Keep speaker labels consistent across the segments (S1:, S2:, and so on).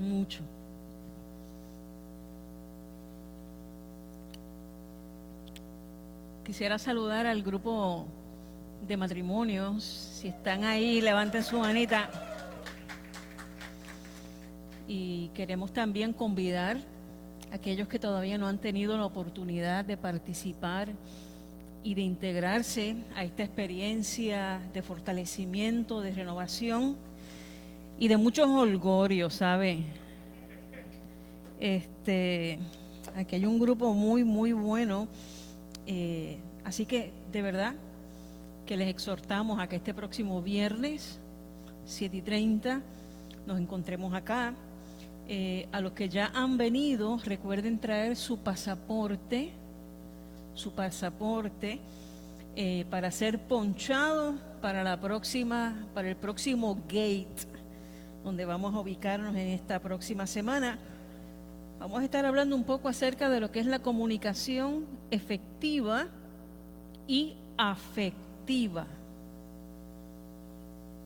S1: mucho. Quisiera saludar al grupo de matrimonios. Si están ahí, levanten su manita. Y queremos también convidar a aquellos que todavía no han tenido la oportunidad de participar y de integrarse a esta experiencia de fortalecimiento, de renovación y de muchos holgorios, ¿sabe? Este, aquí hay un grupo muy, muy bueno. Eh, así que, de verdad, que les exhortamos a que este próximo viernes, 7 y 30, nos encontremos acá. Eh, a los que ya han venido, recuerden traer su pasaporte, su pasaporte, eh, para ser ponchado para la próxima, para el próximo gate donde vamos a ubicarnos en esta próxima semana. Vamos a estar hablando un poco acerca de lo que es la comunicación efectiva y afectiva.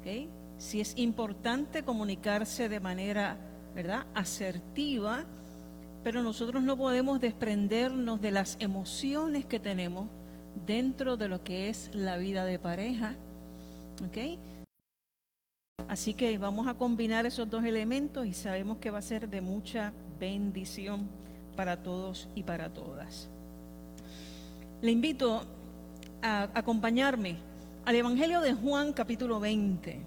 S1: ¿Okay? Si es importante comunicarse de manera, ¿verdad?, asertiva, pero nosotros no podemos desprendernos de las emociones que tenemos dentro de lo que es la vida de pareja. ¿Okay? Así que vamos a combinar esos dos elementos y sabemos que va a ser de mucha bendición para todos y para todas. Le invito a acompañarme al Evangelio de Juan capítulo 20.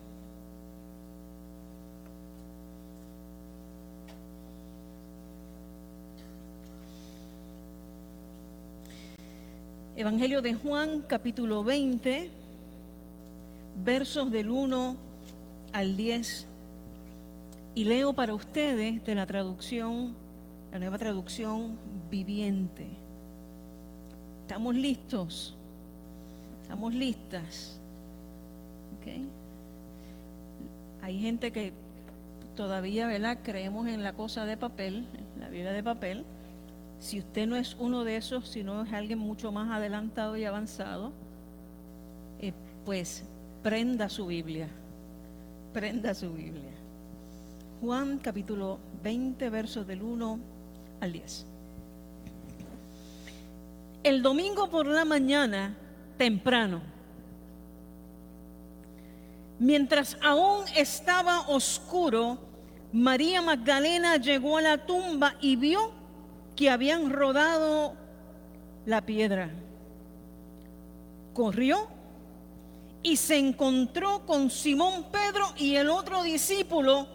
S1: Evangelio de Juan capítulo 20, versos del 1 al 10 y leo para ustedes de la traducción, la nueva traducción viviente. ¿Estamos listos? ¿Estamos listas? ¿Okay? Hay gente que todavía, ¿verdad? Creemos en la cosa de papel, la Biblia de papel. Si usted no es uno de esos, sino es alguien mucho más adelantado y avanzado, eh, pues prenda su Biblia prenda su Biblia. Juan capítulo 20, versos del 1 al 10. El domingo por la mañana, temprano, mientras aún estaba oscuro, María Magdalena llegó a la tumba y vio que habían rodado la piedra. Corrió y se encontró con Simón Pedro y el otro discípulo,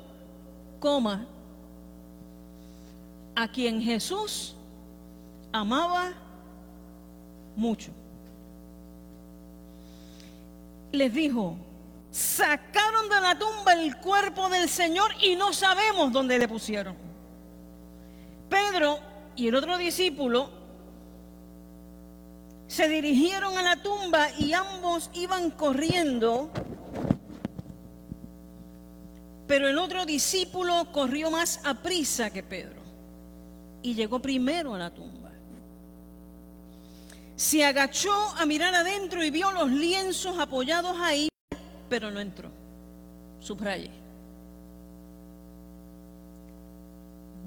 S1: coma, a quien Jesús amaba mucho. Les dijo, sacaron de la tumba el cuerpo del Señor y no sabemos dónde le pusieron. Pedro y el otro discípulo se dirigieron a la tumba y ambos iban corriendo, pero el otro discípulo corrió más a prisa que Pedro y llegó primero a la tumba. Se agachó a mirar adentro y vio los lienzos apoyados ahí, pero no entró. Subraye.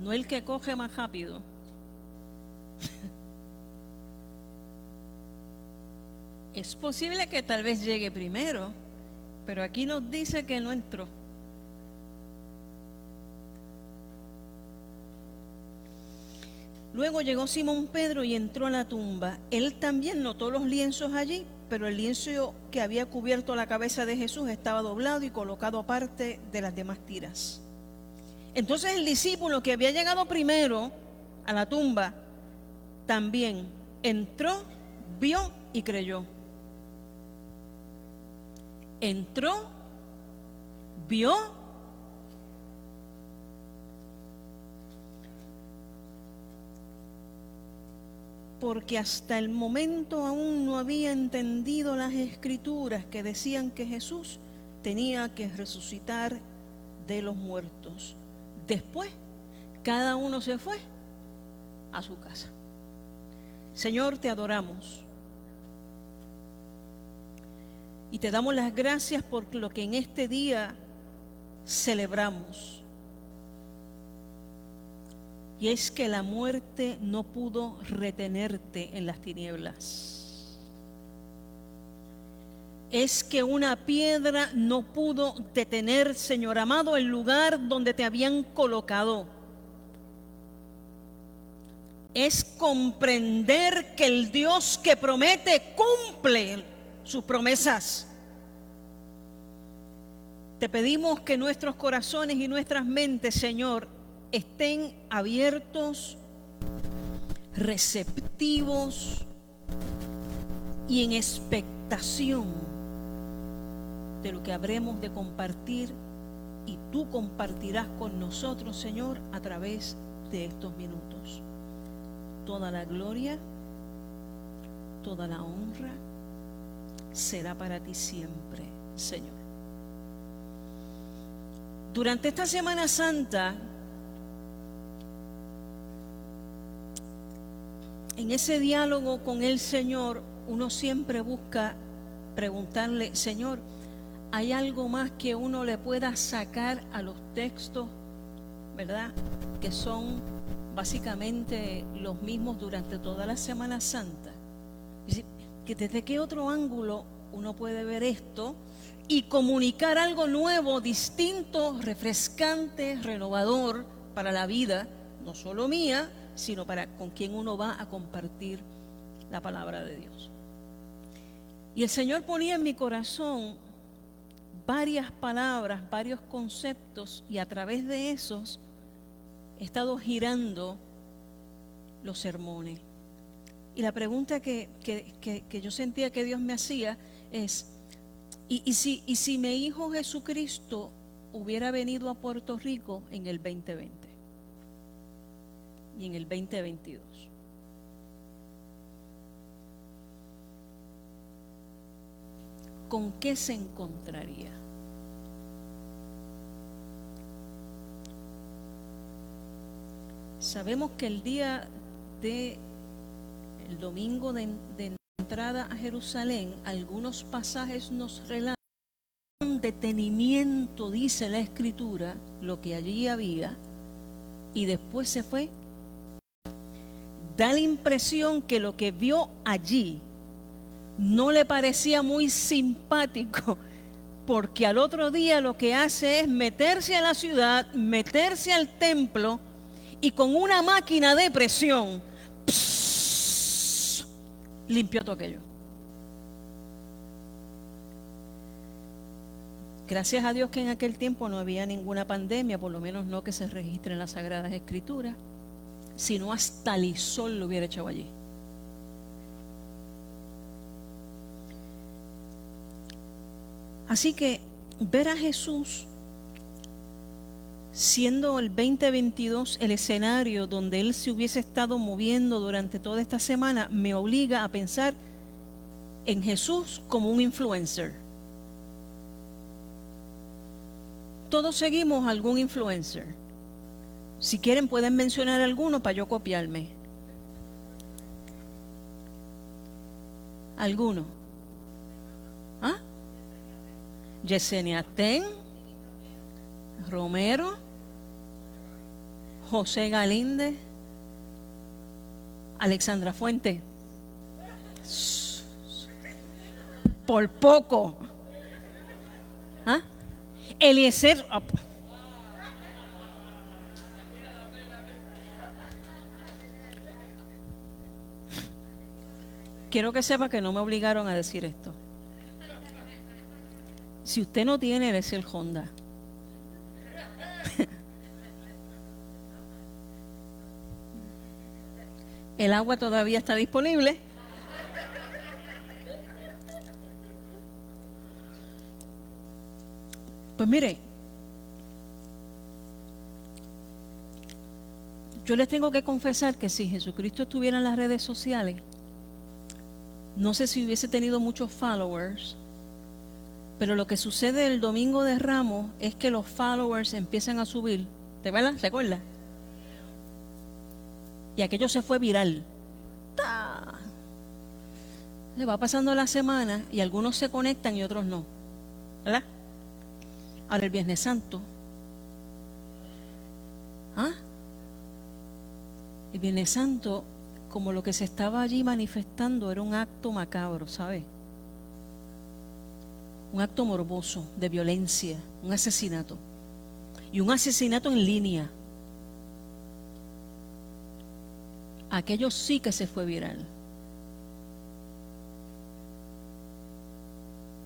S1: No el que coge más rápido. Es posible que tal vez llegue primero, pero aquí nos dice que no entró. Luego llegó Simón Pedro y entró a la tumba. Él también notó los lienzos allí, pero el lienzo que había cubierto la cabeza de Jesús estaba doblado y colocado aparte de las demás tiras. Entonces el discípulo que había llegado primero a la tumba también entró, vio y creyó entró, vio, porque hasta el momento aún no había entendido las escrituras que decían que Jesús tenía que resucitar de los muertos. Después, cada uno se fue a su casa. Señor, te adoramos. Y te damos las gracias por lo que en este día celebramos. Y es que la muerte no pudo retenerte en las tinieblas. Es que una piedra no pudo detener, Señor amado, el lugar donde te habían colocado. Es comprender que el Dios que promete cumple sus promesas. Te pedimos que nuestros corazones y nuestras mentes, Señor, estén abiertos, receptivos y en expectación de lo que habremos de compartir y tú compartirás con nosotros, Señor, a través de estos minutos. Toda la gloria, toda la honra será para ti siempre, Señor. Durante esta Semana Santa, en ese diálogo con el Señor, uno siempre busca preguntarle, Señor, ¿hay algo más que uno le pueda sacar a los textos, verdad? Que son básicamente los mismos durante toda la Semana Santa. Que desde qué otro ángulo uno puede ver esto y comunicar algo nuevo, distinto, refrescante, renovador para la vida, no solo mía, sino para con quien uno va a compartir la palabra de Dios. Y el Señor ponía en mi corazón varias palabras, varios conceptos, y a través de esos he estado girando los sermones. Y la pregunta que, yo sentía que Dios me hacía es, ¿y, si, ¿y si mi hijo Jesucristo hubiera venido a Puerto Rico en el 2020? y en el 2022. ¿Con qué se encontraría? Sabemos que el día de el domingo de, de entrada a Jerusalén, algunos pasajes nos relatan detenimiento, dice la escritura, lo que allí había, y después se fue. Da la impresión que lo que vio allí no le parecía muy simpático, porque al otro día lo que hace es meterse a la ciudad, meterse al templo y con una máquina de presión limpió todo aquello. Gracias a Dios que en aquel tiempo no había ninguna pandemia, por lo menos no que se registre en las Sagradas Escrituras si no hasta Lisol lo hubiera echado allí. Así que ver a Jesús siendo el 2022 el escenario donde Él se hubiese estado moviendo durante toda esta semana, me obliga a pensar en Jesús como un influencer. Todos seguimos algún influencer. Si quieren pueden mencionar alguno para yo copiarme. ¿Alguno? ¿Ah? Yesenia Ten, Romero, José Galinde, Alexandra Fuente. Por poco. ¿Ah? Eliezer. Quiero que sepa que no me obligaron a decir esto. Si usted no tiene, el Honda. El agua todavía está disponible. Pues mire, Yo les tengo que confesar que si Jesucristo estuviera en las redes sociales, no sé si hubiese tenido muchos followers, pero lo que sucede el domingo de Ramos es que los followers empiezan a subir. ¿Te acuerdas? ¿Se acuerda? Y aquello se fue viral. Le va pasando la semana y algunos se conectan y otros no. ¿Verdad? Ahora el Viernes Santo. ¿Ah? El Viernes Santo, como lo que se estaba allí manifestando, era un acto macabro, ¿sabes? Un acto morboso de violencia, un asesinato. Y un asesinato en línea. Aquello sí que se fue viral.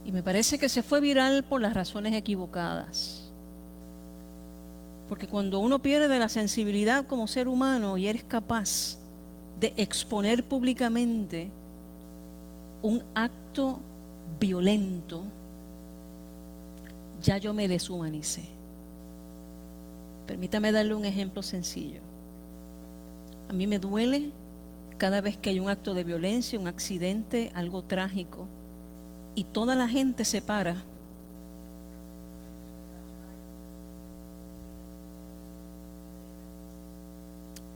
S1: Y me parece que se fue viral por las razones equivocadas. Porque cuando uno pierde la sensibilidad como ser humano y eres capaz de exponer públicamente un acto violento, ya yo me deshumanicé. Permítame darle un ejemplo sencillo. A mí me duele cada vez que hay un acto de violencia, un accidente, algo trágico, y toda la gente se para.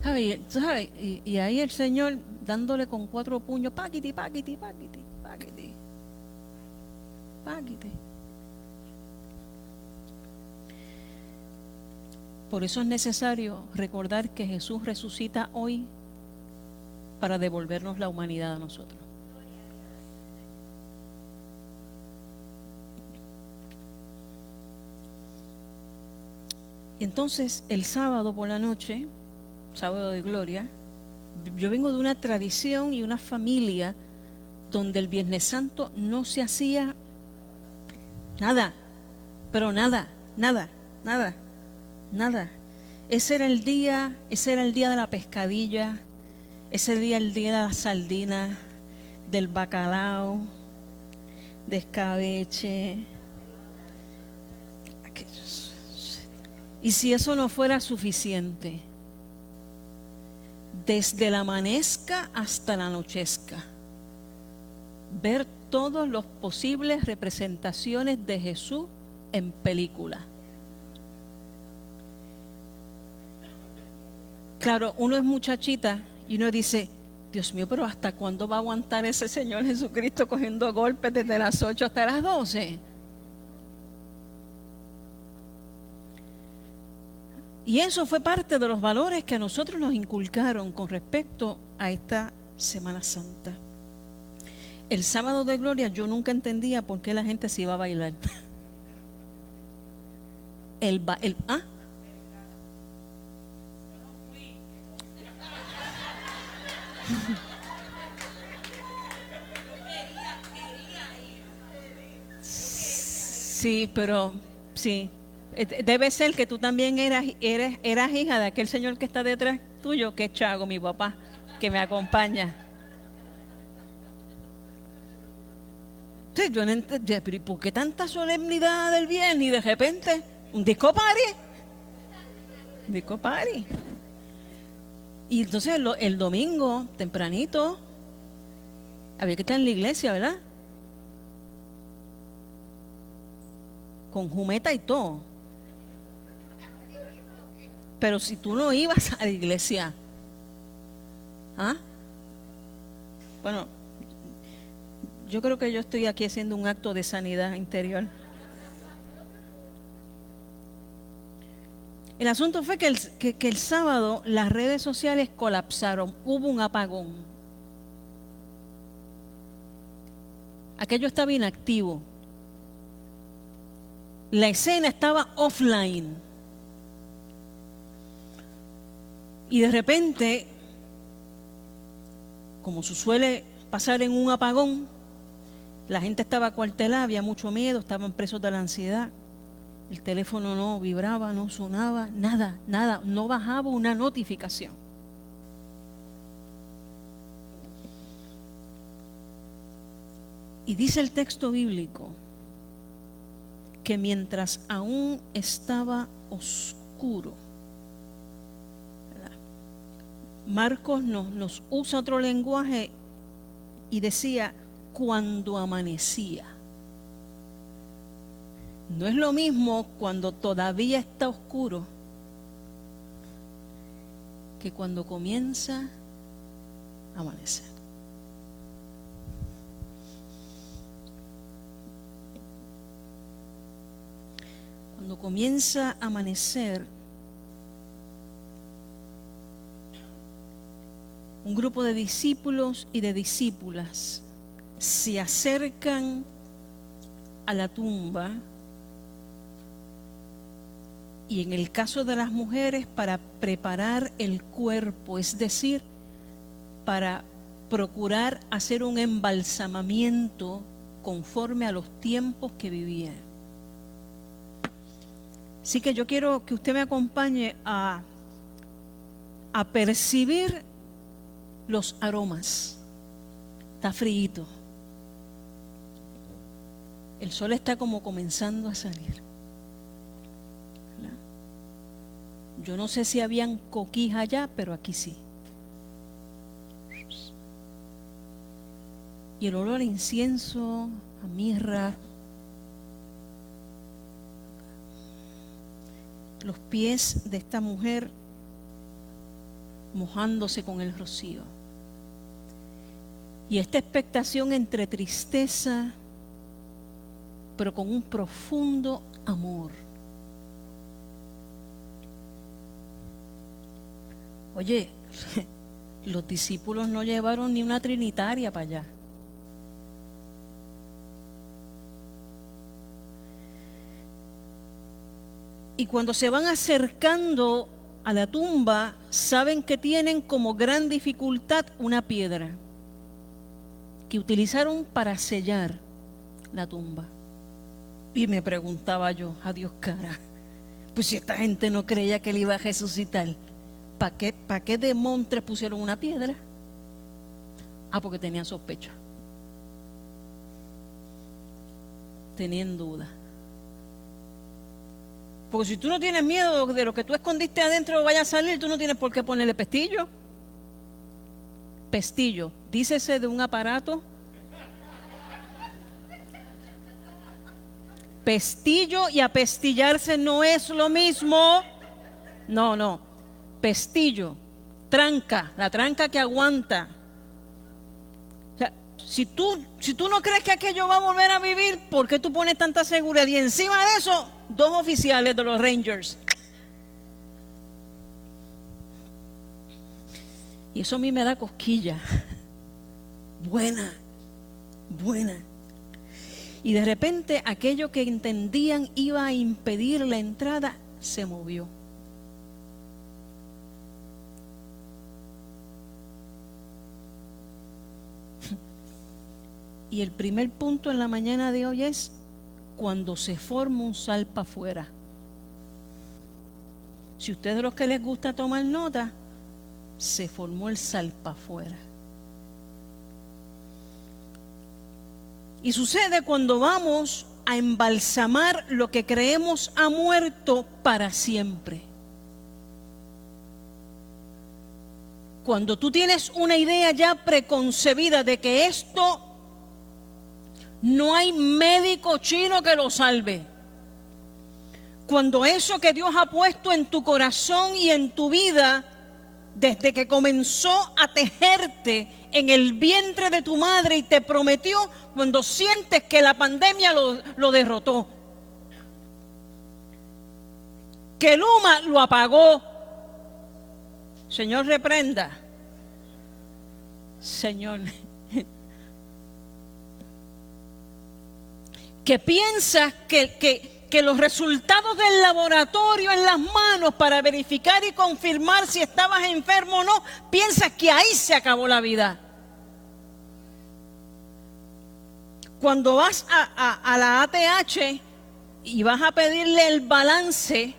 S1: Y, ahí el Señor dándole con cuatro puños, paquiti, paquiti, paquiti, paquiti, paquiti. Por eso es necesario recordar que Jesús resucita hoy para devolvernos la humanidad a nosotros. Entonces, el sábado por la noche, sábado de gloria, yo vengo de una tradición y una familia donde el Viernes Santo no se hacía nada, pero nada, nada, nada nada. Ese era el día, ese era el día de la pescadilla, ese día el día de la sardina, del bacalao, de escabeche. Y si eso no fuera suficiente, desde la amanezca hasta la anochezca, ver todas las posibles representaciones de Jesús en película. Claro, uno es muchachita y uno dice, Dios mío, pero ¿hasta cuándo va a aguantar ese Señor Jesucristo cogiendo golpes desde las 8 hasta las 12? Y eso fue parte de los valores que a nosotros nos inculcaron con respecto a esta Semana Santa. El sábado de gloria yo nunca entendía por qué la gente se iba a bailar. El, el, ¿ah? Sí, pero sí. Eh, debe ser que tú también eras, eres, eras hija de aquel señor que está detrás tuyo, que es Chago, mi papá, que me acompaña. Sí, yo no entendí, ¿por qué tanta solemnidad del bien y de repente un disco party? disco party. Y entonces el, domingo, tempranito, había que estar en la iglesia, ¿verdad? Con jumeta y todo. Pero si tú no ibas a la iglesia, ¿ah? Bueno, yo creo que yo estoy aquí haciendo un acto de sanidad interior. El asunto fue que el, sábado las redes sociales colapsaron, hubo un apagón. Aquello estaba inactivo. La escena estaba offline. Y de repente, como suele pasar en un apagón, la gente estaba cuartelada, había mucho miedo, estaban presos de la ansiedad. El teléfono no vibraba, no sonaba, nada, nada, no bajaba una notificación. Y dice el texto bíblico que mientras aún estaba oscuro, Marcos nos, nos usa otro lenguaje y decía, cuando amanecía. No es lo mismo cuando todavía está oscuro que cuando comienza a amanecer. Cuando comienza a amanecer, un grupo de discípulos y de discípulas se acercan a la tumba y en el caso de las mujeres para preparar el cuerpo, es decir, para procurar hacer un embalsamamiento conforme a los tiempos que vivían. Así que yo quiero que usted me acompañe a, a percibir los aromas. Está frío. El sol está como comenzando a salir. Yo no sé si habían coquijas allá, pero aquí sí. Y el olor a incienso, a mirra, los pies de esta mujer mojándose con el rocío. Y esta expectación entre tristeza, pero con un profundo amor. Oye, los discípulos no llevaron ni una trinitaria para allá. Y cuando se van acercando a la tumba, saben que tienen como gran dificultad una piedra que utilizaron para sellar la tumba. Y me preguntaba yo, a Dios cara, pues si esta gente no creía que él iba a resucitar, ¿para qué, para qué de pusieron una piedra? Ah, porque tenían sospecha. Tenían duda. Porque si tú no tienes miedo de lo que tú escondiste adentro vaya a salir, tú no tienes por qué ponerle pestillo. Pestillo, dícese de un aparato. Pestillo y apestillarse no es lo mismo. No, no. Pestillo, tranca, la tranca que aguanta. Si tú, si tú no crees que aquello va a volver a vivir, ¿por qué tú pones tanta seguridad? Y encima de eso, dos oficiales de los Rangers. Y eso a mí me da cosquilla. Buena, buena. Y de repente aquello que entendían iba a impedir la entrada se movió. Y el primer punto en la mañana de hoy es cuando se forma un salpa afuera. Si ustedes los que les gusta tomar nota, se formó el salpa afuera. Y sucede cuando vamos a embalsamar lo que creemos ha muerto para siempre. Cuando tú tienes una idea ya preconcebida de que esto no hay médico chino que lo salve. Cuando eso que Dios ha puesto en tu corazón y en tu vida, desde que comenzó a tejerte en el vientre de tu madre y te prometió, cuando sientes que la pandemia lo, derrotó, que Luma lo apagó. Señor, reprenda. Señor, que piensas que, que, que, los resultados del laboratorio en las manos para verificar y confirmar si estabas enfermo o no, piensas que ahí se acabó la vida. Cuando vas a, a, la ATH y vas a pedirle el balance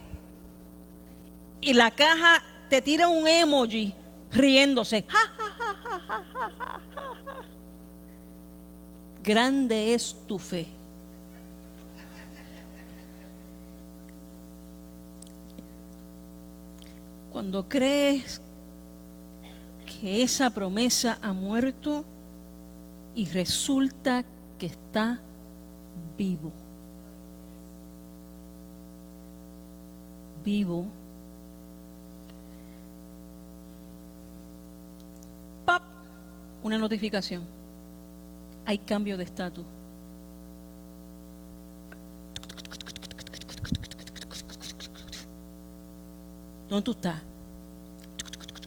S1: y la caja te tira un emoji riéndose. Grande es tu fe. Cuando crees que esa promesa ha muerto y resulta que está vivo. Vivo. ¡Pap! Una notificación. Hay cambio de estatus. ¿Dónde tú estás?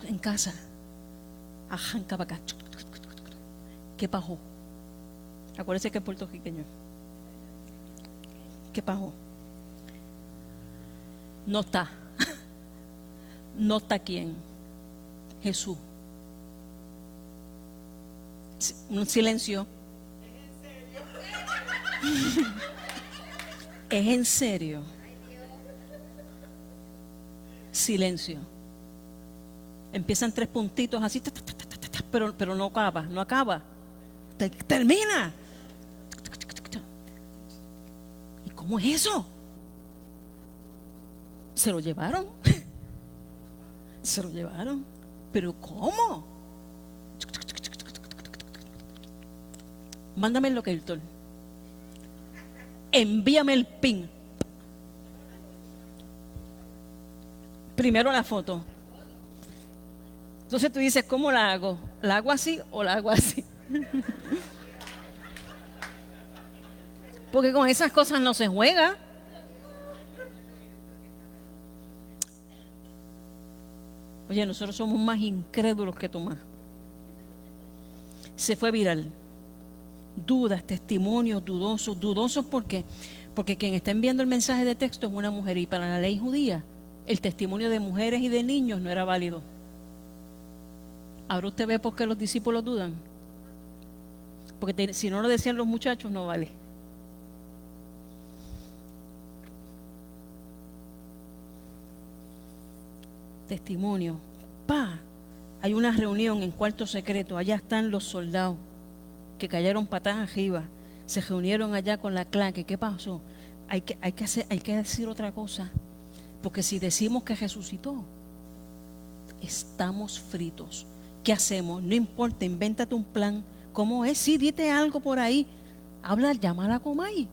S1: En casa. Ajanca para acá. ¿Qué pasó? Acuérdese que es puertorriqueño. ¿Qué pasó? No está. No está quién. Jesús. Un silencio. ¿Es en serio? Silencio. Empiezan tres puntitos así, pero, pero no acaba, no acaba. Termina. ¿Y cómo es eso? Se lo llevaron. Se lo llevaron. Pero ¿cómo? Mándame el locator. Envíame el pin. Primero la foto. Entonces tú dices, ¿cómo la hago? ¿La hago así o la hago así? Porque con esas cosas no se juega. Oye, nosotros somos más incrédulos que Tomás. Se fue viral. Dudas, testimonios dudosos. Dudosos porque porque quien está enviando el mensaje de texto es una mujer y para la ley judía el testimonio de mujeres y de niños no era válido. Ahora usted ve por qué los discípulos dudan. Porque si no lo decían los muchachos, no vale. Testimonio. Pa, hay una reunión en cuarto secreto. Allá están los soldados que cayeron patadas arriba. Se reunieron allá con la claque. ¿Qué pasó? Hay que, hay que, hay que decir otra cosa. Porque si decimos que resucitó, estamos fritos. ¿Qué hacemos? No importa, invéntate un plan. ¿Cómo es? Sí, dite algo por ahí. Habla, llámala a Comay.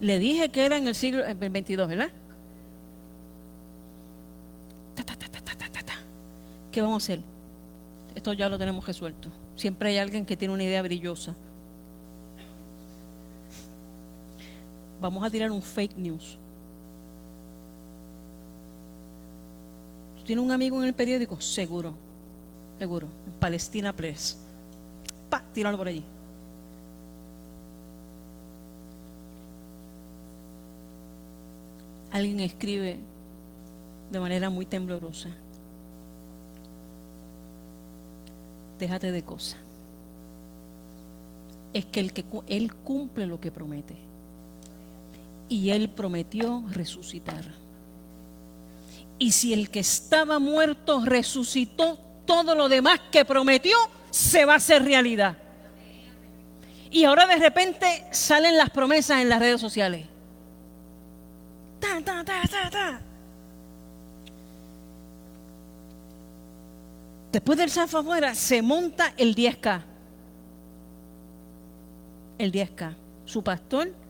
S1: Le dije que era en el siglo XXII, ¿verdad? ¿Qué vamos a hacer? Esto ya lo tenemos resuelto. Siempre hay alguien que tiene una idea brillosa. Vamos a tirar un fake news. ¿Tú tienes un amigo en el periódico? Seguro, seguro. Palestina Press. Pa, tíralo por allí. Alguien escribe de manera muy temblorosa. Déjate de cosas. Es que, el que Él cumple lo que promete. Y Él prometió resucitar. Y si el que estaba muerto resucitó, todo lo demás que prometió se va a hacer realidad. Y ahora de repente salen las promesas en las redes sociales. Ta, ta, ta, ta, ta. Después del zafa afuera se monta el 10K. El 10K. Su pastor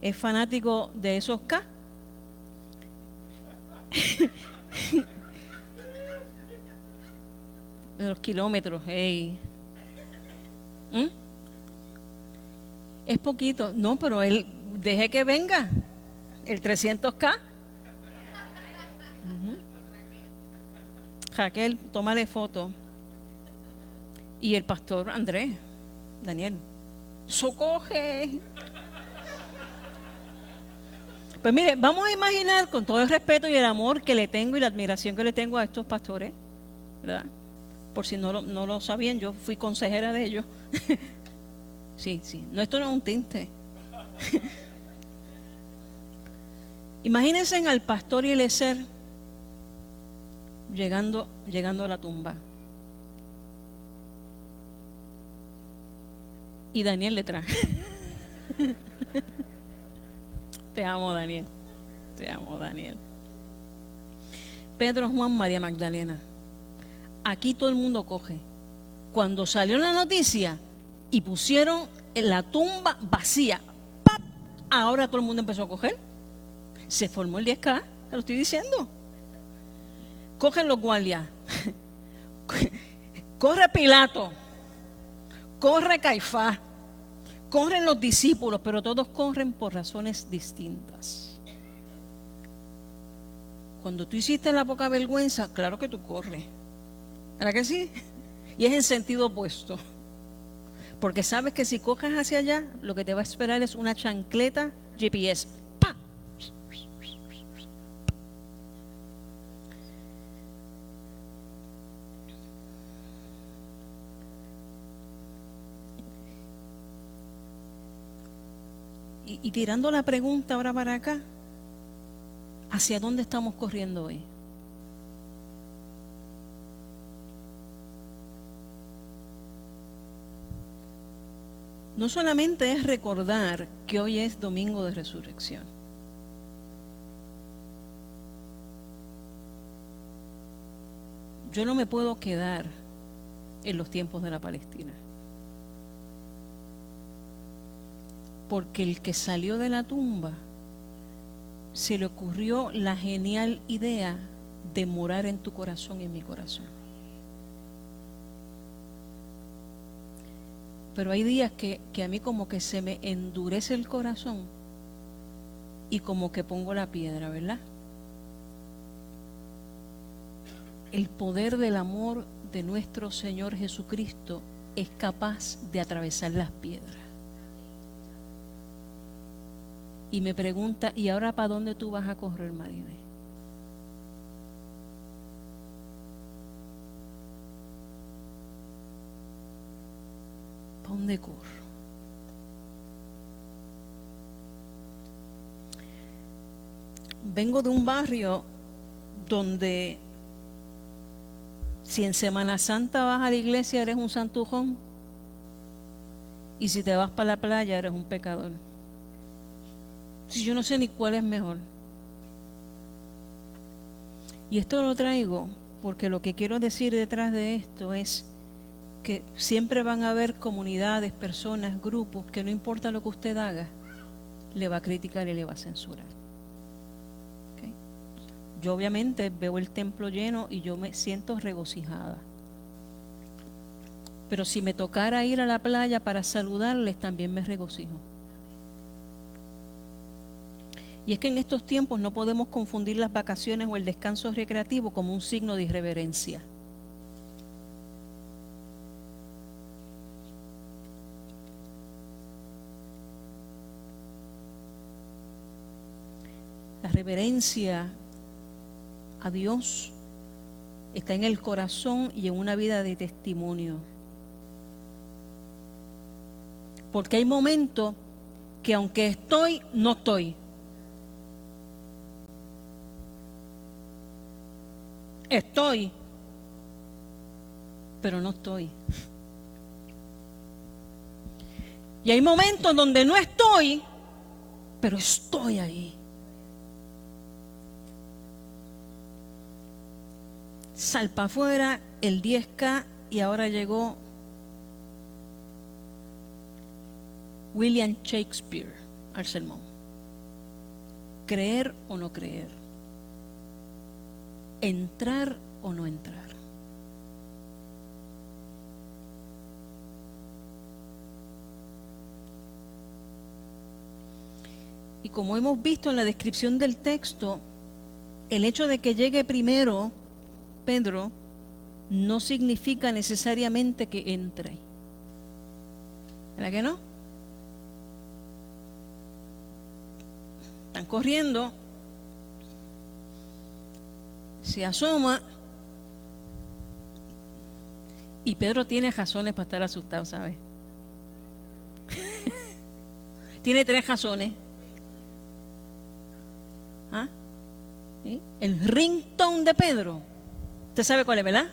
S1: es fanático de esos K. de los kilómetros, hey. ¿Mm? Es poquito, no, pero él deje que venga el 300K. Raquel, tómale foto. Y el pastor Andrés, Daniel, socoge. Pues mire, vamos a imaginar con todo el respeto y el amor que le tengo y la admiración que le tengo a estos pastores, ¿verdad? Por si no lo, no lo sabían, yo fui consejera de ellos. sí, sí, no, esto no es un tinte. Imagínense al pastor y el ser llegando, llegando a la tumba. Y Daniel le trae. Te amo, Daniel. Te amo, Daniel. Pedro, Juan, María Magdalena. Aquí todo el mundo coge. Cuando salió la noticia y pusieron la tumba vacía, ¡pap! ahora todo el mundo empezó a coger. Se formó el 10K, te lo estoy diciendo. Cogen los guardias. Corre Pilato. Corre Caifás. Corren los discípulos, pero todos corren por razones distintas. Cuando tú hiciste la poca vergüenza, claro que tú corres. ¿Verdad que sí? Y es en sentido opuesto. Porque sabes que si coges hacia allá, lo que te va a esperar es una chancleta GPS. Y, tirando la pregunta ahora para acá, ¿hacia dónde estamos corriendo hoy? no solamente es recordar que hoy es domingo de resurrección. Yo no me puedo quedar en los tiempos de la Palestina. Porque el que salió de la tumba se le ocurrió la genial idea de morar en tu corazón y en mi corazón. Pero hay días que, a mí como que se me endurece el corazón y como que pongo la piedra, ¿verdad? El poder del amor de nuestro Señor Jesucristo es capaz de atravesar las piedras. Y me pregunta, ¿y ahora para dónde tú vas a correr, Marine? dónde corro? Vengo de un barrio donde si en Semana Santa vas a la iglesia eres un santujón y si te vas para la playa eres un pecador. Si yo no sé ni cuál es mejor. Y esto lo traigo porque lo que quiero decir detrás de esto es que siempre van a haber comunidades, personas, grupos, que no importa lo que usted haga, le va a criticar y le va a censurar. Yo obviamente veo el templo lleno y yo me siento regocijada. Pero si me tocara ir a la playa para saludarles, también me regocijo. Y es que en estos tiempos no podemos confundir las vacaciones o el descanso recreativo como un signo de irreverencia. reverencia a Dios está en el corazón y en una vida de testimonio. Porque hay momentos que aunque estoy, no estoy. Estoy, pero no estoy. Y hay momentos donde no estoy, pero estoy ahí. salpa afuera el 10K y ahora llegó William Shakespeare al sermón. Creer o no creer. Entrar o no entrar. Y como hemos visto en la descripción del texto, el hecho de que llegue primero Pedro no significa necesariamente que entre. ¿Verdad que no? Están corriendo, se asoma y Pedro tiene razones para estar asustado, ¿sabes? tiene tres razones. ¿Ah? El ringtone de Pedro ¿Usted sabe cuál es, verdad?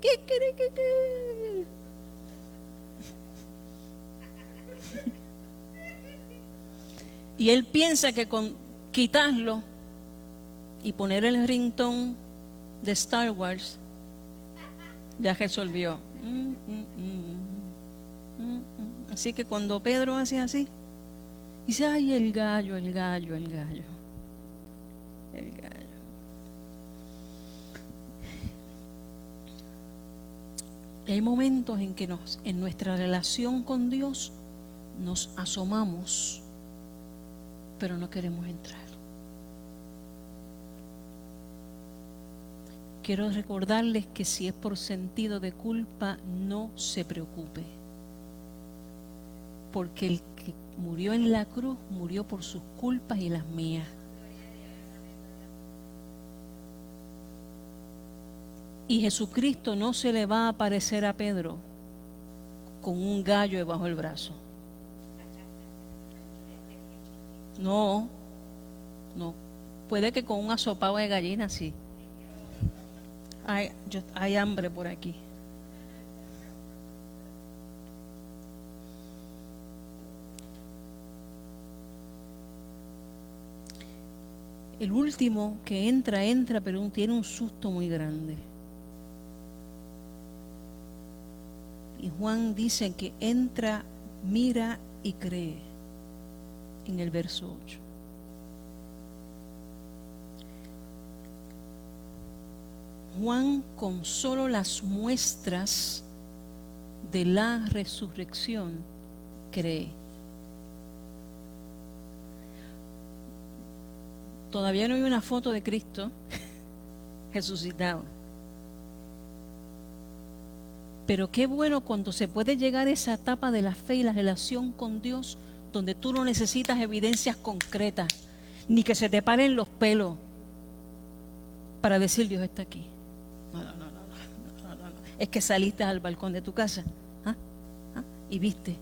S1: ¿Qué quiere que Y él piensa que con quitarlo y poner el ringtone de Star Wars, ya resolvió. Mm, mm, mm, así que cuando Pedro hace así, dice, ay, el gallo, el gallo, el gallo. El gallo. hay momentos en que nos, en nuestra relación con Dios nos asomamos, pero no queremos entrar. Quiero recordarles que si es por sentido de culpa, no se preocupe. Porque el que murió en la cruz murió por sus culpas y las mías. Y Jesucristo no se le va a aparecer a Pedro con un gallo debajo del brazo. No, no. Puede que con un asopado de gallina sí. Hay, hay hambre por aquí. El último que entra, entra, pero tiene un susto muy grande. Y Juan dice que entra, mira y cree en el verso 8. Juan con solo las muestras de la resurrección cree. Todavía no hay una foto de Cristo resucitado. Pero qué bueno cuando se puede llegar a esa etapa de la fe y la relación con Dios donde tú no necesitas evidencias concretas, ni que se te paren los pelos para decir Dios está aquí. Es que saliste al balcón de tu casa ¿ah? ¿Ah? y viste,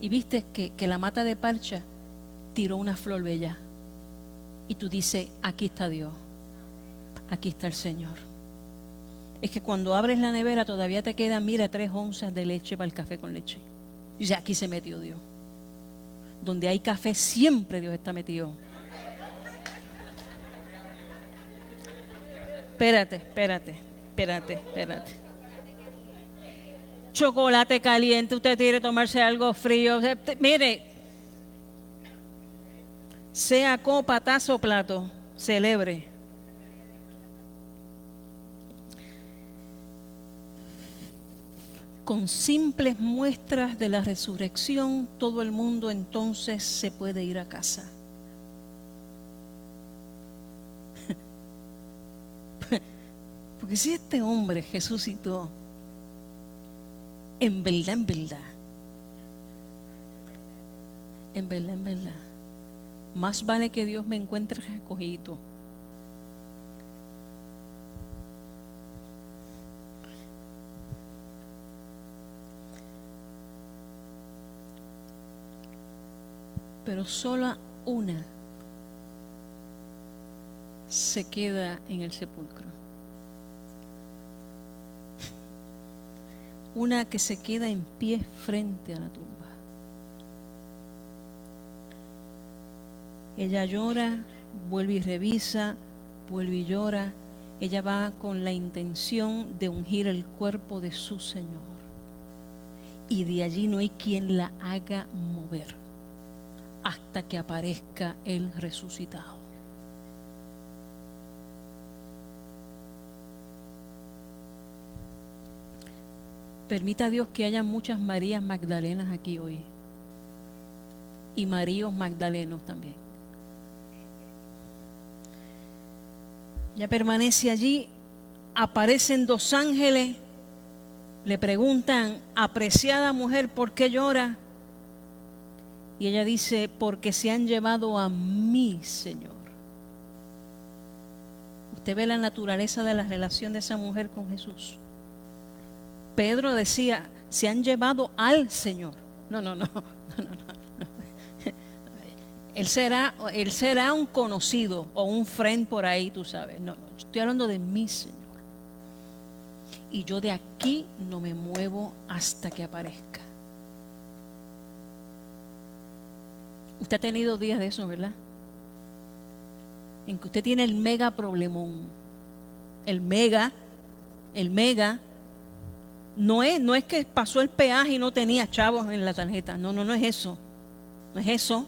S1: y viste que, que la mata de parcha tiró una flor bella. Y tú dices, aquí está Dios, aquí está el Señor. Es que cuando abres la nevera todavía te quedan, mira, tres onzas de leche para el café con leche. Y dice, aquí se metió Dios. Donde hay café siempre Dios está metido. Espérate, espérate espérate, espérate. Chocolate caliente, usted quiere tomarse algo frío. Mire, sea copa, tazo plato, celebre. Con simples muestras de la resurrección, todo el mundo entonces se puede ir a casa. Porque si este hombre resucitó, en verdad, en verdad, en verdad, en verdad, más vale que Dios me encuentre recogido. Pero sola una se queda en el sepulcro. Una que se queda en pie frente a la tumba. Ella llora, vuelve y revisa, vuelve y llora. Ella va con la intención de ungir el cuerpo de su Señor. Y de allí no hay quien la haga mover hasta que aparezca el resucitado. Permita Dios que haya muchas Marías Magdalenas aquí hoy. Y Maríos Magdalenos también. Ya permanece allí. Aparecen dos ángeles. Le preguntan, apreciada mujer, ¿por qué llora? Y ella dice, porque se han llevado a mí, Señor. Usted ve la naturaleza de la relación de esa mujer con Jesús. Pedro decía, se han llevado al Señor. No, no, no, no, no, Él será, él será un conocido o un friend por ahí, tú sabes. No, no, estoy hablando de mi Señor. Y yo de aquí no me muevo hasta que aparezca. Usted ha tenido días de eso, ¿verdad? en que usted tiene el mega problemón. El mega, el mega, no es, no es que pasó el peaje y no tenía chavos en la tarjeta. No, no, no es eso. No es eso.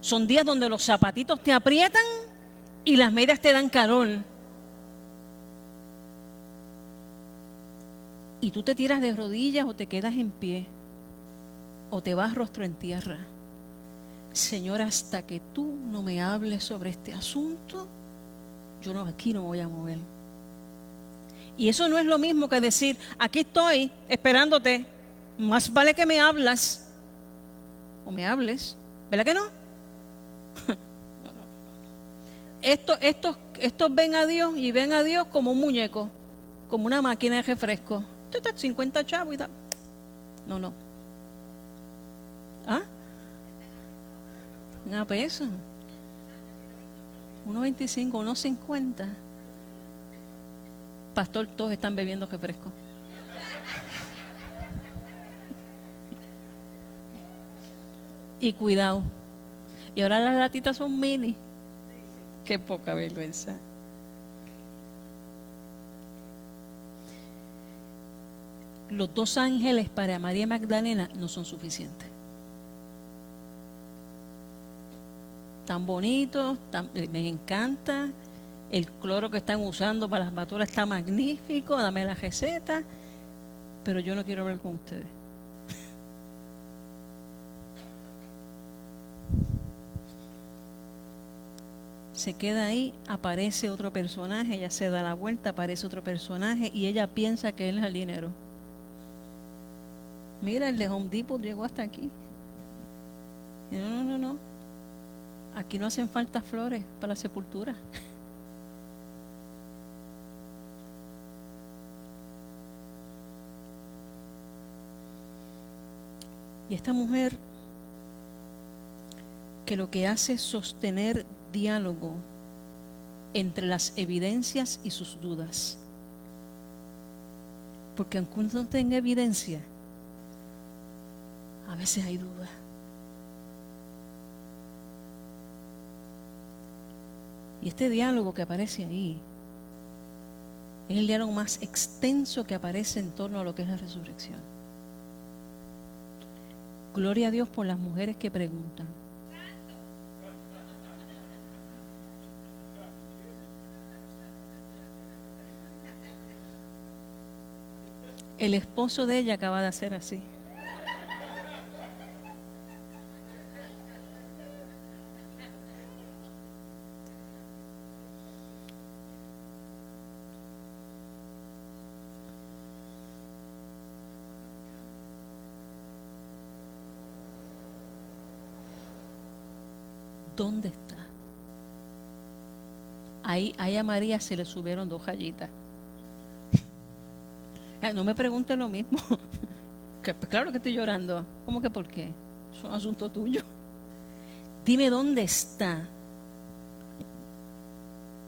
S1: Son días donde los zapatitos te aprietan y las medias te dan calor. Y tú te tiras de rodillas o te quedas en pie o te vas rostro en tierra. Señor, hasta que tú no me hables sobre este asunto, yo no, aquí no voy a mover. Y eso no es lo mismo que decir, aquí estoy esperándote, más vale que me hablas o me hables, ¿verdad que no? estos, estos, estos ven a Dios y ven a Dios como un muñeco, como una máquina de refresco. 50 chavos y tal. No, no. ¿Ah? Una peso. 1.25, 1.50. Pastor, todos están bebiendo refresco. Y cuidado. Y ahora las latitas son mini. Qué poca vergüenza. Los dos ángeles para María Magdalena no son suficientes. tan bonitos, eh, me encanta. El cloro que están usando para las baturas está magnífico, dame la receta, pero yo no quiero hablar con ustedes. Se queda ahí, aparece otro personaje, ella se da la vuelta, aparece otro personaje y ella piensa que él es el dinero. Mira, el de Home Depot llegó hasta aquí. No, no, no, no. Aquí no hacen falta flores para la sepultura. Y esta mujer que lo que hace es sostener diálogo entre las evidencias y sus dudas. Porque aunque uno no tenga evidencia, a veces hay dudas. Y este diálogo que aparece ahí es el diálogo más extenso que aparece en torno a lo que es la resurrección. Gloria a Dios por las mujeres que preguntan. El esposo de ella acaba de hacer así. ¿Dónde está? Ahí, ahí a María se le subieron dos rayitas. No me pregunte lo mismo. Pues, claro que estoy llorando. ¿Cómo que por qué? Es un asunto tuyo. Dime dónde está.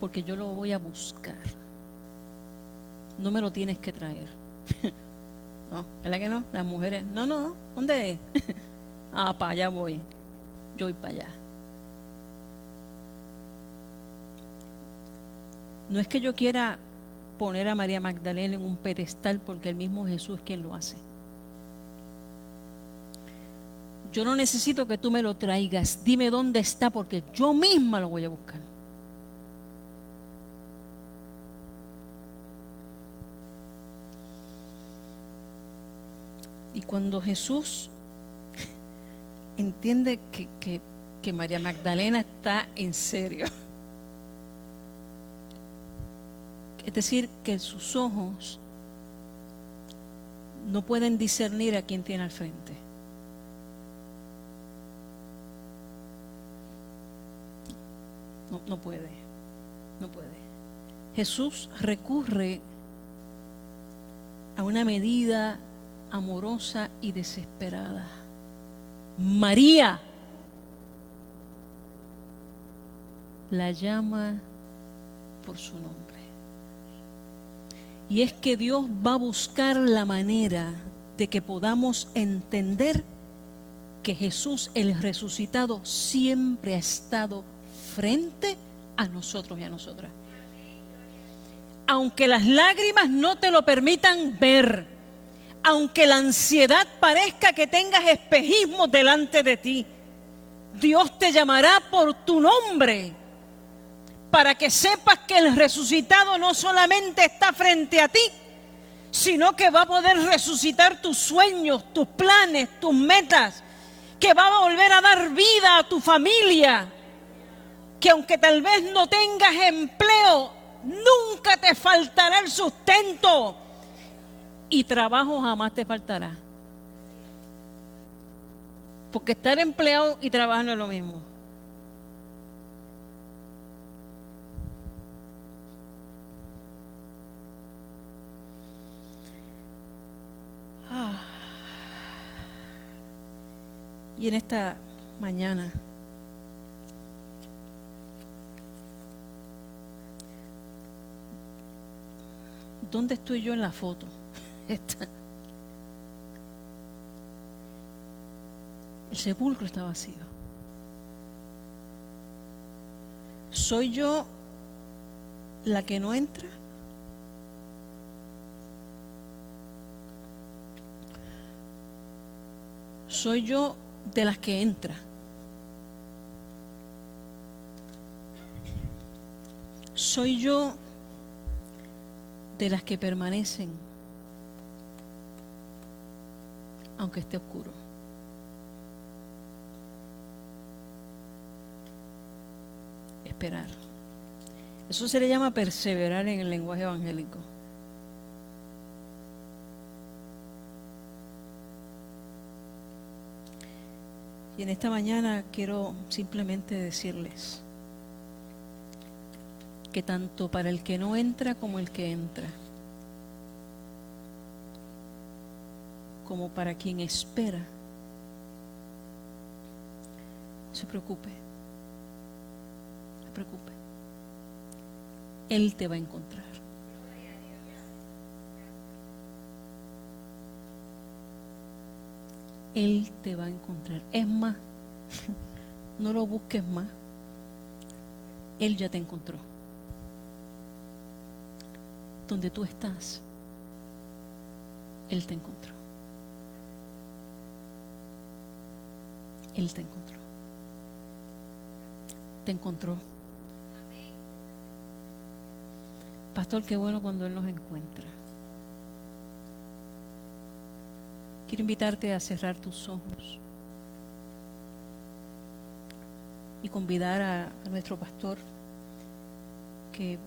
S1: Porque yo lo voy a buscar. No me lo tienes que traer. No, ¿verdad que no? Las mujeres, no, no, ¿dónde es? ah, para allá voy. Yo voy para allá. No es que yo quiera poner a María Magdalena en un pedestal porque el mismo Jesús es quien lo hace. Yo no necesito que tú me lo traigas. Dime dónde está porque yo misma lo voy a buscar. Y cuando Jesús entiende que, que María Magdalena está en serio, Es decir, que sus ojos no pueden discernir a quién tiene al frente. No, no puede, no puede. Jesús recurre a una medida amorosa y desesperada. María la llama por su nombre. Y es que Dios va a buscar la manera de que podamos entender que Jesús el resucitado siempre ha estado frente a nosotros y a nosotras. Aunque las lágrimas no te lo permitan ver, aunque la ansiedad parezca que tengas espejismo delante de ti, Dios te llamará por tu nombre para que sepas que el resucitado no solamente está frente a ti, sino que va a poder resucitar tus sueños, tus planes, tus metas, que va a volver a dar vida a tu familia, que aunque tal vez no tengas empleo, nunca te faltará el sustento y trabajo jamás te faltará. Porque estar empleado y trabajar no es lo mismo. Y en esta mañana ¿dónde estoy yo en la foto? El sepulcro está vacío. ¿Soy yo la que no entra? ¿Soy yo de las que entra? ¿Soy yo de las que permanecen aunque esté oscuro. Esperar. Eso se le llama perseverar en el lenguaje evangélico. Y en esta mañana quiero simplemente decirles que tanto para el que no entra como el que entra, como para quien espera, se preocupe, se preocupe. Él te va a encontrar. Él te va a encontrar. Es más, no lo busques más. Él ya te encontró. Donde tú estás, Él te encontró. Él te encontró. Te encontró. Pastor, qué bueno cuando Él nos encuentra. Quiero invitarte a cerrar tus ojos y convidar a, a, nuestro pastor que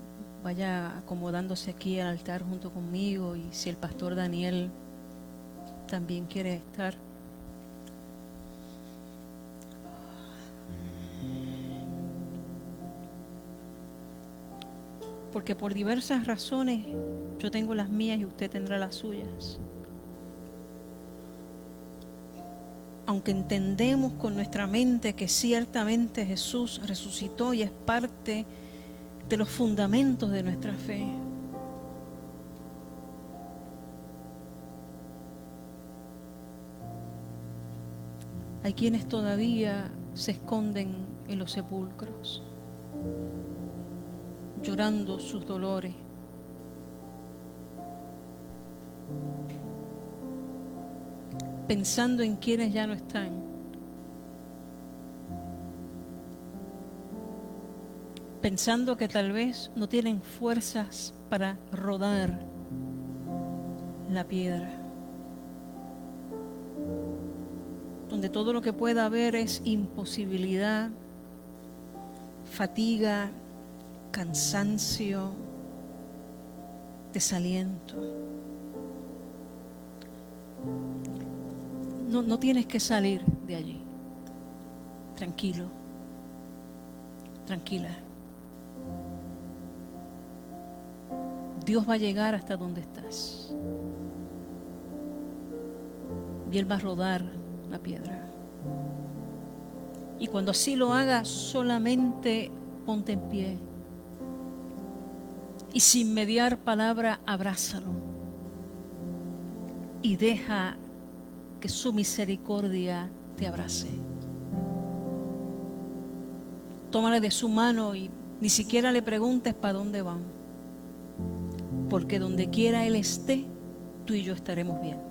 S1: vaya acomodándose aquí al altar junto conmigo y si el pastor Daniel también quiere estar. porque por diversas razones yo tengo las mías y usted tendrá las suyas. Aunque entendemos con nuestra mente que ciertamente Jesús resucitó y es parte de los fundamentos de nuestra fe. Hay quienes todavía se esconden en los sepulcros llorando sus dolores. Pensando en quienes ya no están. Pensando que tal vez no tienen fuerzas para rodar la piedra. Donde todo lo que pueda haber es imposibilidad, fatiga, cansancio, desaliento. No, no tienes que salir de allí. Tranquilo, tranquila. Dios va a llegar hasta donde estás. Y Él va a rodar la piedra. Y cuando así lo haga, solamente ponte en pie y sin mediar palabra abrázalo y deja que su misericordia te abrace. Tómale de su mano y Ni siquiera le preguntes para dónde van. Porque donde quiera Él esté, tú y yo estaremos bien.